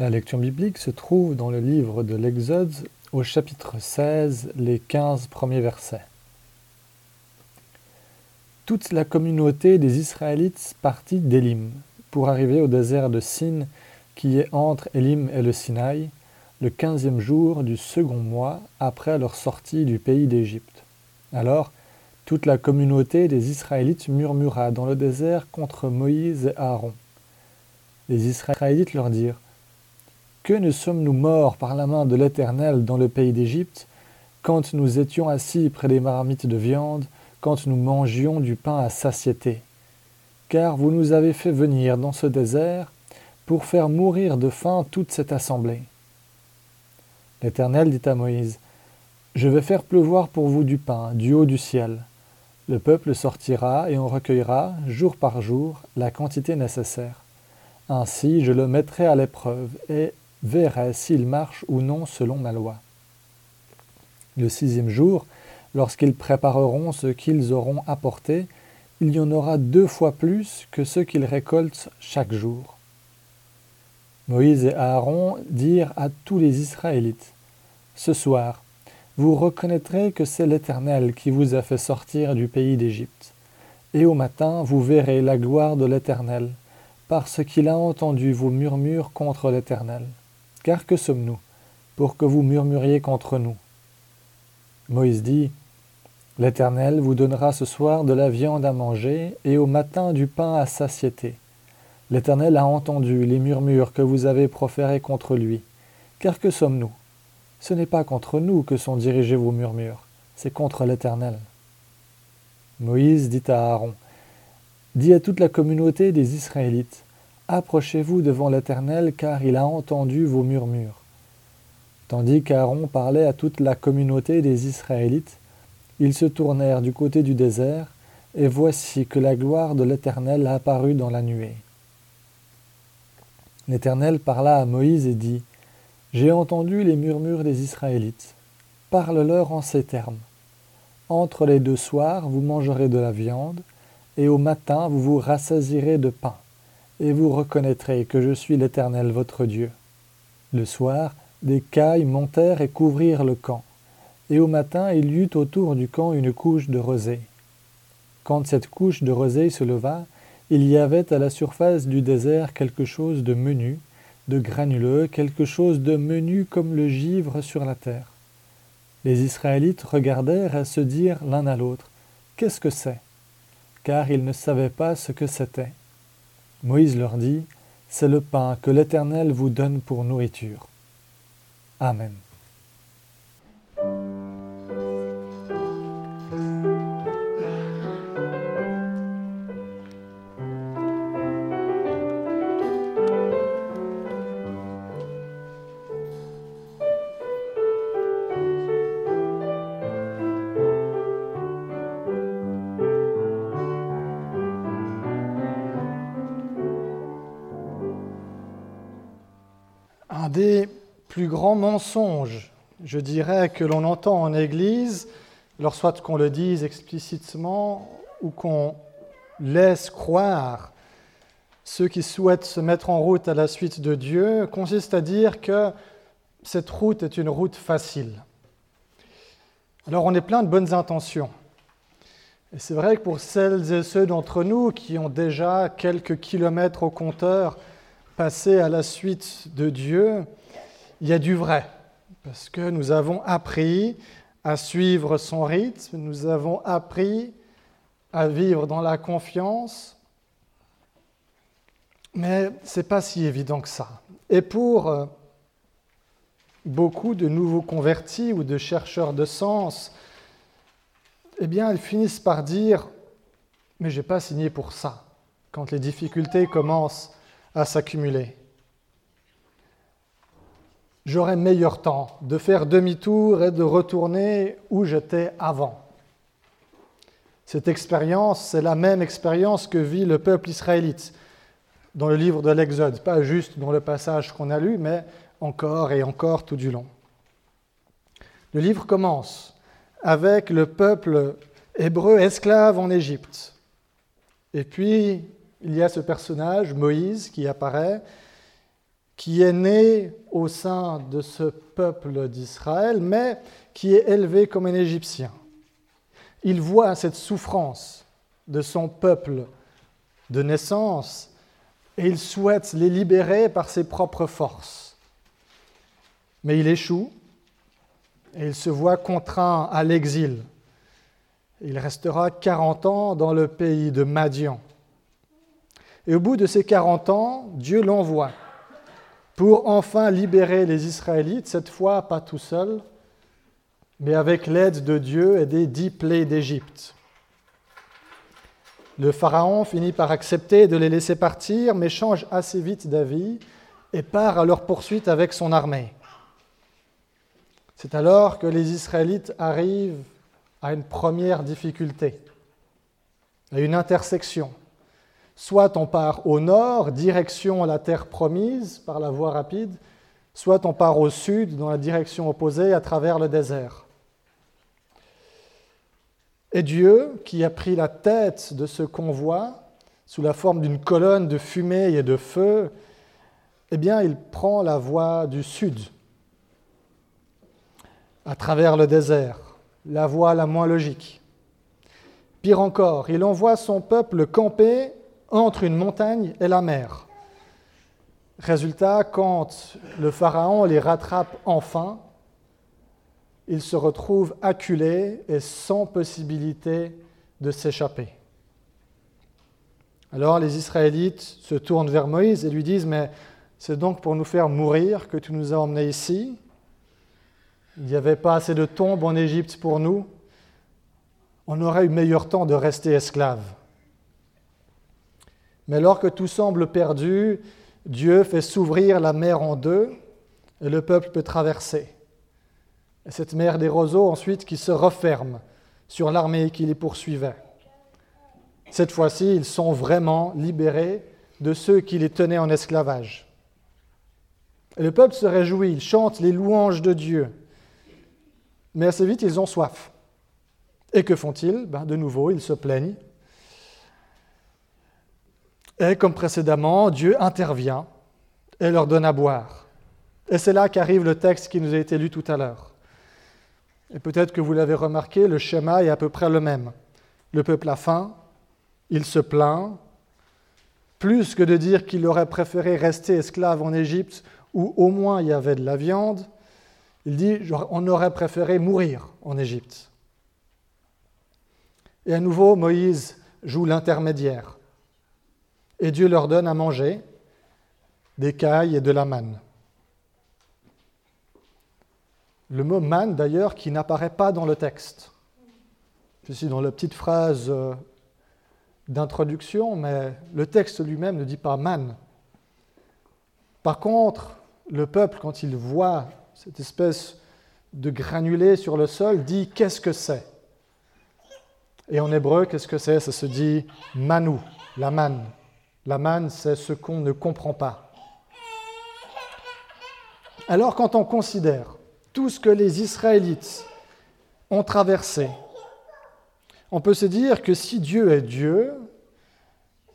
La lecture biblique se trouve dans le livre de l'Exode au chapitre 16, les 15 premiers versets. Toute la communauté des Israélites partit d'Élim pour arriver au désert de Sin qui est entre Élim et le Sinaï, le quinzième jour du second mois après leur sortie du pays d'Égypte. Alors, toute la communauté des Israélites murmura dans le désert contre Moïse et Aaron. Les Israélites leur dirent que ne sommes-nous morts par la main de l'Éternel dans le pays d'Égypte, quand nous étions assis près des marmites de viande, quand nous mangions du pain à satiété Car vous nous avez fait venir dans ce désert pour faire mourir de faim toute cette assemblée. L'Éternel dit à Moïse, Je vais faire pleuvoir pour vous du pain du haut du ciel. Le peuple sortira et on recueillera, jour par jour, la quantité nécessaire. Ainsi je le mettrai à l'épreuve, et verrai s'ils marchent ou non selon ma loi. Le sixième jour, lorsqu'ils prépareront ce qu'ils auront apporté, il y en aura deux fois plus que ce qu'ils récoltent chaque jour. Moïse et Aaron dirent à tous les Israélites, Ce soir, vous reconnaîtrez que c'est l'Éternel qui vous a fait sortir du pays d'Égypte. Et au matin, vous verrez la gloire de l'Éternel, parce qu'il a entendu vos murmures contre l'Éternel. Car que sommes-nous pour que vous murmuriez contre nous? Moïse dit L'Éternel vous donnera ce soir de la viande à manger et au matin du pain à satiété. L'Éternel a entendu les murmures que vous avez proférés contre lui. Car que sommes-nous? Ce n'est pas contre nous que sont dirigés vos murmures, c'est contre l'Éternel. Moïse dit à Aaron Dis à toute la communauté des Israélites Approchez-vous devant l'Éternel, car il a entendu vos murmures. Tandis qu'Aaron parlait à toute la communauté des Israélites, ils se tournèrent du côté du désert, et voici que la gloire de l'Éternel apparut dans la nuée. L'Éternel parla à Moïse et dit, J'ai entendu les murmures des Israélites. Parle-leur en ces termes. Entre les deux soirs, vous mangerez de la viande, et au matin, vous vous rassasirez de pain et vous reconnaîtrez que je suis l'Éternel votre Dieu. Le soir, des cailles montèrent et couvrirent le camp, et au matin il y eut autour du camp une couche de rosée. Quand cette couche de rosée se leva, il y avait à la surface du désert quelque chose de menu, de granuleux, quelque chose de menu comme le givre sur la terre. Les Israélites regardèrent et se dirent l'un à l'autre Qu'est-ce que c'est? Car ils ne savaient pas ce que c'était. Moïse leur dit, C'est le pain que l'Éternel vous donne pour nourriture. Amen. Plus grands mensonges, je dirais, que l'on entend en Église, alors soit qu'on le dise explicitement ou qu'on laisse croire ceux qui souhaitent se mettre en route à la suite de Dieu, consiste à dire que cette route est une route facile. Alors on est plein de bonnes intentions. Et c'est vrai que pour celles et ceux d'entre nous qui ont déjà quelques kilomètres au compteur, passer à la suite de Dieu, il y a du vrai, parce que nous avons appris à suivre son rythme, nous avons appris à vivre dans la confiance, mais ce n'est pas si évident que ça. Et pour euh, beaucoup de nouveaux convertis ou de chercheurs de sens, eh bien, ils finissent par dire Mais je n'ai pas signé pour ça, quand les difficultés commencent à s'accumuler. J'aurais meilleur temps de faire demi-tour et de retourner où j'étais avant. Cette expérience, c'est la même expérience que vit le peuple israélite dans le livre de l'Exode, pas juste dans le passage qu'on a lu, mais encore et encore tout du long. Le livre commence avec le peuple hébreu esclave en Égypte. Et puis, il y a ce personnage, Moïse, qui apparaît, qui est né au sein de ce peuple d'Israël, mais qui est élevé comme un Égyptien. Il voit cette souffrance de son peuple de naissance et il souhaite les libérer par ses propres forces. Mais il échoue et il se voit contraint à l'exil. Il restera 40 ans dans le pays de Madian. Et au bout de ces 40 ans, Dieu l'envoie pour enfin libérer les Israélites, cette fois pas tout seul, mais avec l'aide de Dieu et des dix plaies d'Égypte. Le Pharaon finit par accepter de les laisser partir, mais change assez vite d'avis et part à leur poursuite avec son armée. C'est alors que les Israélites arrivent à une première difficulté, à une intersection. Soit on part au nord, direction la terre promise par la voie rapide, soit on part au sud, dans la direction opposée, à travers le désert. Et Dieu, qui a pris la tête de ce convoi, sous la forme d'une colonne de fumée et de feu, eh bien, il prend la voie du sud, à travers le désert, la voie la moins logique. Pire encore, il envoie son peuple camper entre une montagne et la mer. Résultat, quand le Pharaon les rattrape enfin, ils se retrouvent acculés et sans possibilité de s'échapper. Alors les Israélites se tournent vers Moïse et lui disent, mais c'est donc pour nous faire mourir que tu nous as emmenés ici? Il n'y avait pas assez de tombes en Égypte pour nous. On aurait eu meilleur temps de rester esclaves. Mais alors que tout semble perdu, Dieu fait s'ouvrir la mer en deux et le peuple peut traverser. Et cette mer des roseaux ensuite qui se referme sur l'armée qui les poursuivait. Cette fois-ci, ils sont vraiment libérés de ceux qui les tenaient en esclavage. Et le peuple se réjouit, il chante les louanges de Dieu. Mais assez vite, ils ont soif. Et que font-ils? Ben, De nouveau, ils se plaignent et comme précédemment, Dieu intervient et leur donne à boire. Et c'est là qu'arrive le texte qui nous a été lu tout à l'heure. Et peut-être que vous l'avez remarqué, le schéma est à peu près le même. Le peuple a faim, il se plaint, plus que de dire qu'il aurait préféré rester esclave en Égypte où au moins il y avait de la viande, il dit on aurait préféré mourir en Égypte. Et à nouveau, Moïse joue l'intermédiaire et Dieu leur donne à manger des cailles et de la manne. Le mot manne, d'ailleurs, qui n'apparaît pas dans le texte. Je suis dans la petite phrase euh, d'introduction, mais le texte lui-même ne dit pas manne. Par contre, le peuple, quand il voit cette espèce de granulé sur le sol, dit qu'est-ce que c'est? Et en hébreu, qu'est-ce que c'est? Ça se dit manou, la manne. La manne, c'est ce qu'on ne comprend pas. Alors quand on considère tout ce que les Israélites ont traversé, on peut se dire que si Dieu est Dieu,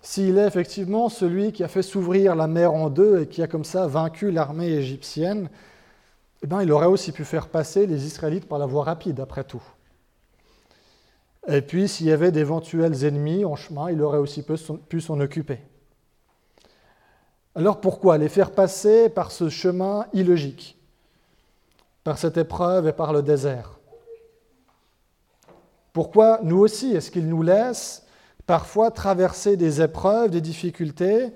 s'il est effectivement celui qui a fait s'ouvrir la mer en deux et qui a comme ça vaincu l'armée égyptienne, eh bien, il aurait aussi pu faire passer les Israélites par la voie rapide, après tout. Et puis, s'il y avait d'éventuels ennemis en chemin, il aurait aussi pu s'en occuper. Alors pourquoi les faire passer par ce chemin illogique, par cette épreuve et par le désert? Pourquoi nous aussi, est-ce qu'il nous laisse parfois traverser des épreuves, des difficultés,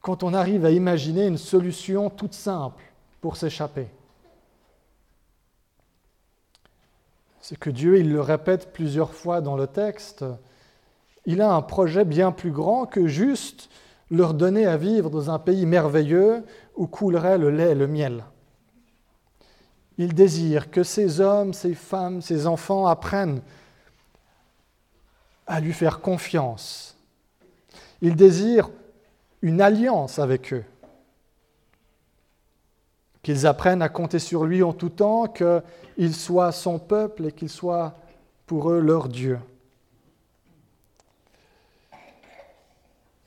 quand on arrive à imaginer une solution toute simple pour s'échapper? C'est que Dieu, il le répète plusieurs fois dans le texte, il a un projet bien plus grand que juste leur donner à vivre dans un pays merveilleux où coulerait le lait et le miel. Il désire que ces hommes, ces femmes, ces enfants apprennent à lui faire confiance. Il désire une alliance avec eux, qu'ils apprennent à compter sur lui en tout temps, qu'il soit son peuple et qu'il soit pour eux leur Dieu.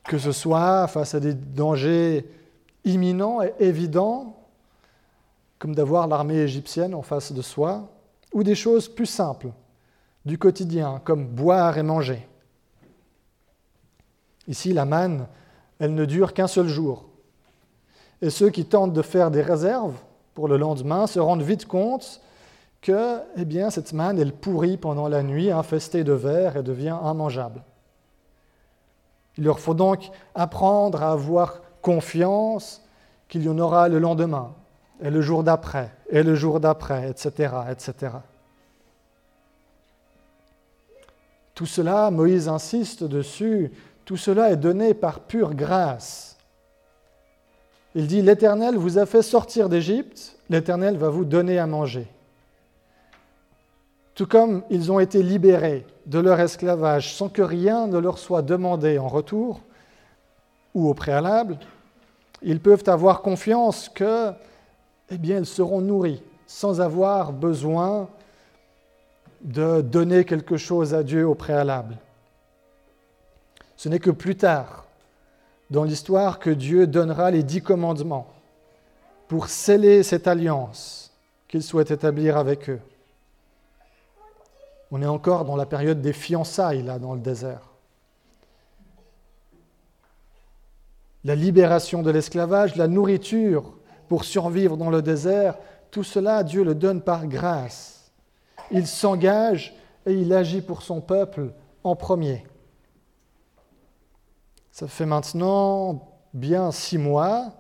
Que ce soit face à des dangers imminents et évidents, comme d'avoir l'armée égyptienne en face de soi, ou des choses plus simples du quotidien, comme boire et manger. Ici, la manne, elle ne dure qu'un seul jour. Et ceux qui tentent de faire des réserves pour le lendemain se rendent vite compte que eh cette manne, elle pourrit pendant la nuit, infestée de vers et devient immangeable. Il leur faut donc apprendre à avoir confiance qu'il y en aura le lendemain, et le jour d'après, et le jour d'après, etc., etc. Tout cela, Moïse insiste dessus, tout cela est donné par pure grâce. Il dit, l'Éternel vous a fait sortir d'Égypte, l'Éternel va vous donner à manger. Tout comme ils ont été libérés de leur esclavage sans que rien ne leur soit demandé en retour ou au préalable, ils peuvent avoir confiance que, eh bien, ils seront nourris sans avoir besoin de donner quelque chose à Dieu au préalable. Ce n'est que plus tard, dans l'histoire, que Dieu donnera les dix commandements pour sceller cette alliance qu'il souhaite établir avec eux. On est encore dans la période des fiançailles, là, dans le désert. La libération de l'esclavage, la nourriture pour survivre dans le désert, tout cela, Dieu le donne par grâce. Il s'engage et il agit pour son peuple en premier. Ça fait maintenant bien six mois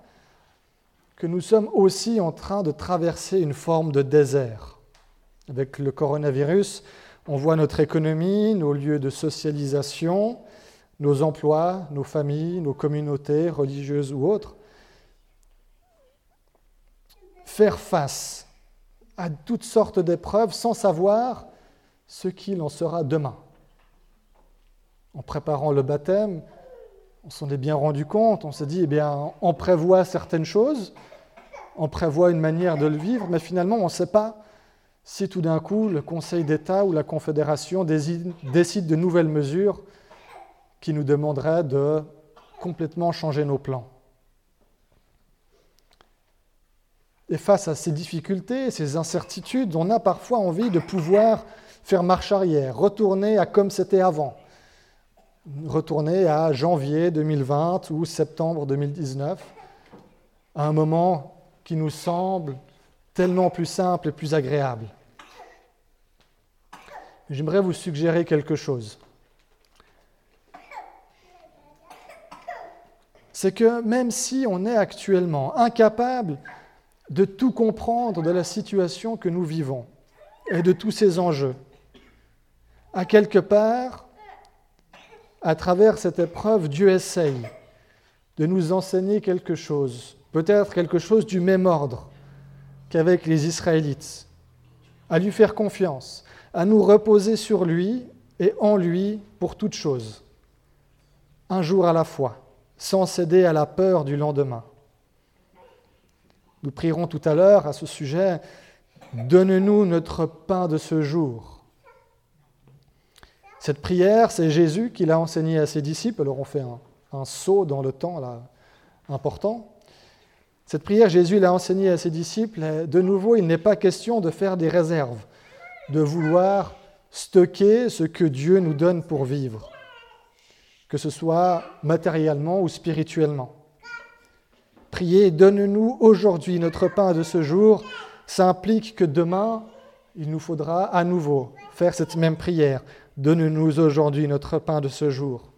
que nous sommes aussi en train de traverser une forme de désert. Avec le coronavirus, on voit notre économie, nos lieux de socialisation, nos emplois, nos familles, nos communautés religieuses ou autres, faire face à toutes sortes d'épreuves sans savoir ce qu'il en sera demain. En préparant le baptême, on s'en est bien rendu compte, on s'est dit, eh bien, on prévoit certaines choses, on prévoit une manière de le vivre, mais finalement, on ne sait pas si tout d'un coup le Conseil d'État ou la Confédération décide de nouvelles mesures qui nous demanderaient de complètement changer nos plans. Et face à ces difficultés, ces incertitudes, on a parfois envie de pouvoir faire marche arrière, retourner à comme c'était avant, retourner à janvier 2020 ou septembre 2019, à un moment qui nous semble tellement plus simple et plus agréable j'aimerais vous suggérer quelque chose. C'est que même si on est actuellement incapable de tout comprendre de la situation que nous vivons et de tous ces enjeux, à quelque part, à travers cette épreuve, Dieu essaye de nous enseigner quelque chose, peut-être quelque chose du même ordre qu'avec les Israélites, à lui faire confiance, à nous reposer sur lui et en lui pour toute chose, un jour à la fois, sans céder à la peur du lendemain. Nous prierons tout à l'heure à ce sujet, Donne-nous notre pain de ce jour. Cette prière, c'est Jésus qui l'a enseignée à ses disciples. Alors on fait un, saut dans le temps important. Cette prière, Jésus l'a enseignée à ses disciples. de nouveau, il n'est pas question de faire des réserves de vouloir stocker ce que Dieu nous donne pour vivre, que ce soit matériellement ou spirituellement. Prier, donne-nous aujourd'hui notre pain de ce jour, ça implique que demain, il nous faudra à nouveau faire cette même prière. Donne-nous aujourd'hui notre pain de ce jour.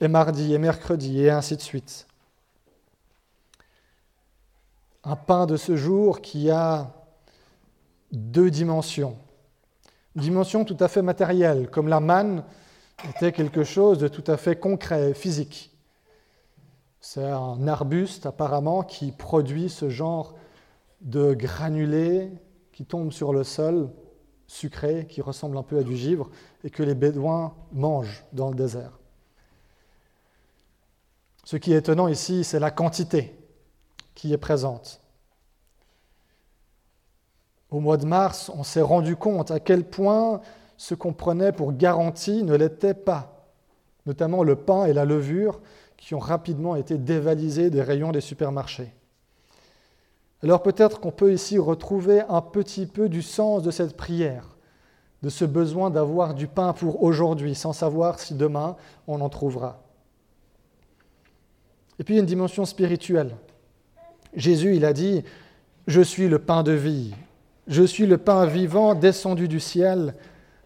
Et mardi et mercredi et ainsi de suite. Un pain de ce jour qui a deux dimensions. Une dimension tout à fait matérielle, comme la manne était quelque chose de tout à fait concret, physique. C'est un arbuste apparemment qui produit ce genre de granulés qui tombent sur le sol, sucré, qui ressemble un peu à du givre, et que les Bédouins mangent dans le désert. Ce qui est étonnant ici, c'est la quantité qui est présente. Au mois de mars, on s'est rendu compte à quel point ce qu'on prenait pour garantie ne l'était pas, notamment le pain et la levure qui ont rapidement été dévalisés des rayons des supermarchés. Alors peut-être qu'on peut ici retrouver un petit peu du sens de cette prière, de ce besoin d'avoir du pain pour aujourd'hui, sans savoir si demain on en trouvera. Et puis une dimension spirituelle. Jésus, il a dit, je suis le pain de vie, je suis le pain vivant descendu du ciel.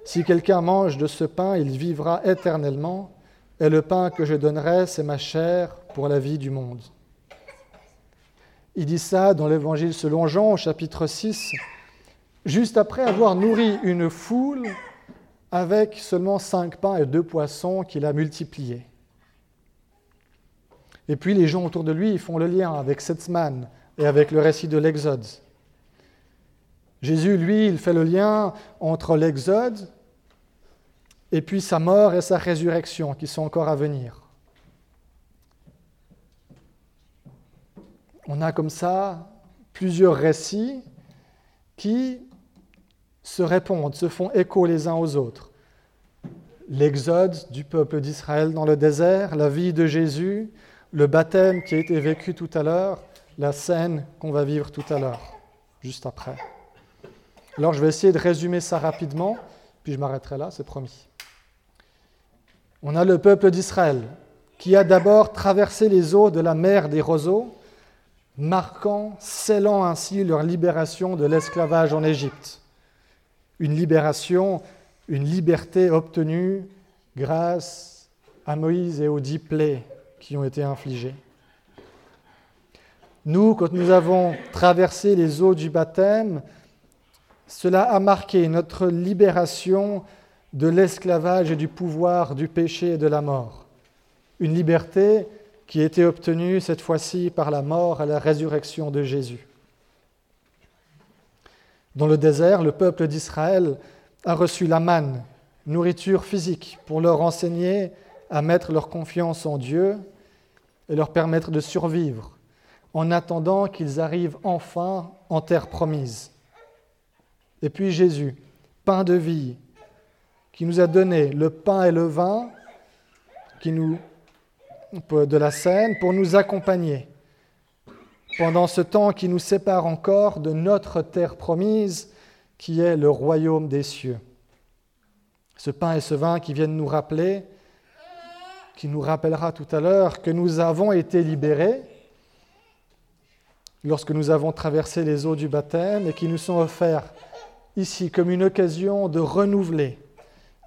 Si quelqu'un mange de ce pain, il vivra éternellement. Et le pain que je donnerai, c'est ma chair pour la vie du monde. Il dit ça dans l'Évangile selon Jean, au chapitre 6, juste après avoir nourri une foule avec seulement cinq pains et deux poissons qu'il a multipliés. Et puis les gens autour de lui font le lien avec cette et avec le récit de l'Exode. Jésus, lui, il fait le lien entre l'Exode et puis sa mort et sa résurrection qui sont encore à venir. On a comme ça plusieurs récits qui se répondent, se font écho les uns aux autres. L'exode du peuple d'Israël dans le désert, la vie de Jésus, le baptême qui a été vécu tout à l'heure, la scène qu'on va vivre tout à l'heure, juste après. Alors je vais essayer de résumer ça rapidement, puis je m'arrêterai là, c'est promis. On a le peuple d'Israël qui a d'abord traversé les eaux de la mer des roseaux, marquant, scellant ainsi leur libération de l'esclavage en Égypte. Une libération, une liberté obtenue grâce à Moïse et aux dix plaies qui ont été infligées. Nous, quand nous avons traversé les eaux du baptême, cela a marqué notre libération de l'esclavage et du pouvoir du péché et de la mort. Une liberté qui a été obtenue cette fois-ci par la mort et la résurrection de Jésus. Dans le désert, le peuple d'Israël a reçu la manne, nourriture physique, pour leur enseigner à mettre leur confiance en Dieu et leur permettre de survivre en attendant qu'ils arrivent enfin en terre promise. Et puis Jésus, pain de vie, qui nous a donné le pain et le vin qui nous, de la scène pour nous accompagner pendant ce temps qui nous sépare encore de notre terre promise, qui est le royaume des cieux. Ce pain et ce vin qui viennent nous rappeler, qui nous rappellera tout à l'heure que nous avons été libérés lorsque nous avons traversé les eaux du baptême et qui nous sont offerts ici comme une occasion de renouveler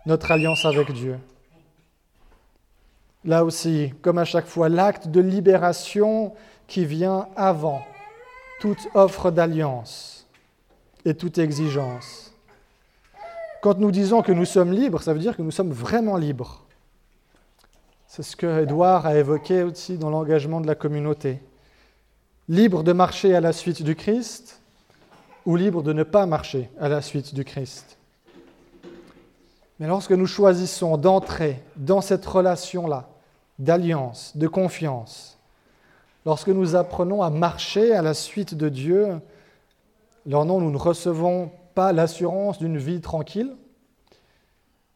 notre alliance avec Dieu. Là aussi, comme à chaque fois, l'acte de libération qui vient avant toute offre d'alliance et toute exigence. Quand nous disons que nous sommes libres, ça veut dire que nous sommes vraiment libres. C'est ce que Édouard a évoqué aussi dans l'engagement de la communauté. Libre de marcher à la suite du Christ, ou libre de ne pas marcher à la suite du Christ. Mais lorsque nous choisissons d'entrer dans cette relation-là, d'alliance, de confiance, lorsque nous apprenons à marcher à la suite de Dieu, alors non, nous ne recevons pas l'assurance d'une vie tranquille,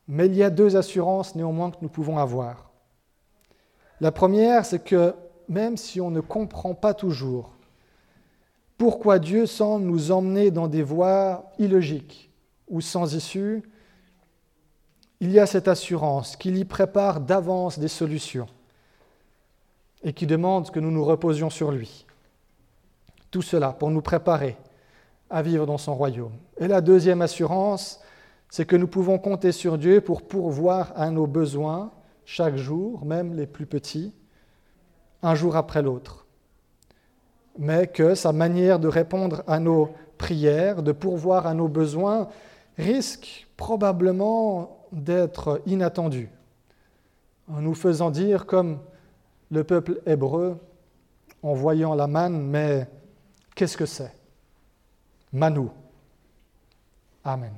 mais il y a deux assurances néanmoins que nous pouvons avoir. La première, c'est que même si on ne comprend pas toujours pourquoi Dieu semble nous emmener dans des voies illogiques ou sans issue, il y a cette assurance qu'il y prépare d'avance des solutions et qui demande que nous nous reposions sur lui. Tout cela pour nous préparer à vivre dans son royaume. Et la deuxième assurance, c'est que nous pouvons compter sur Dieu pour pourvoir à nos besoins chaque jour, même les plus petits, un jour après l'autre mais que sa manière de répondre à nos prières, de pourvoir à nos besoins, risque probablement d'être inattendue, en nous faisant dire comme le peuple hébreu en voyant la manne, mais qu'est-ce que c'est? Manou. Amen.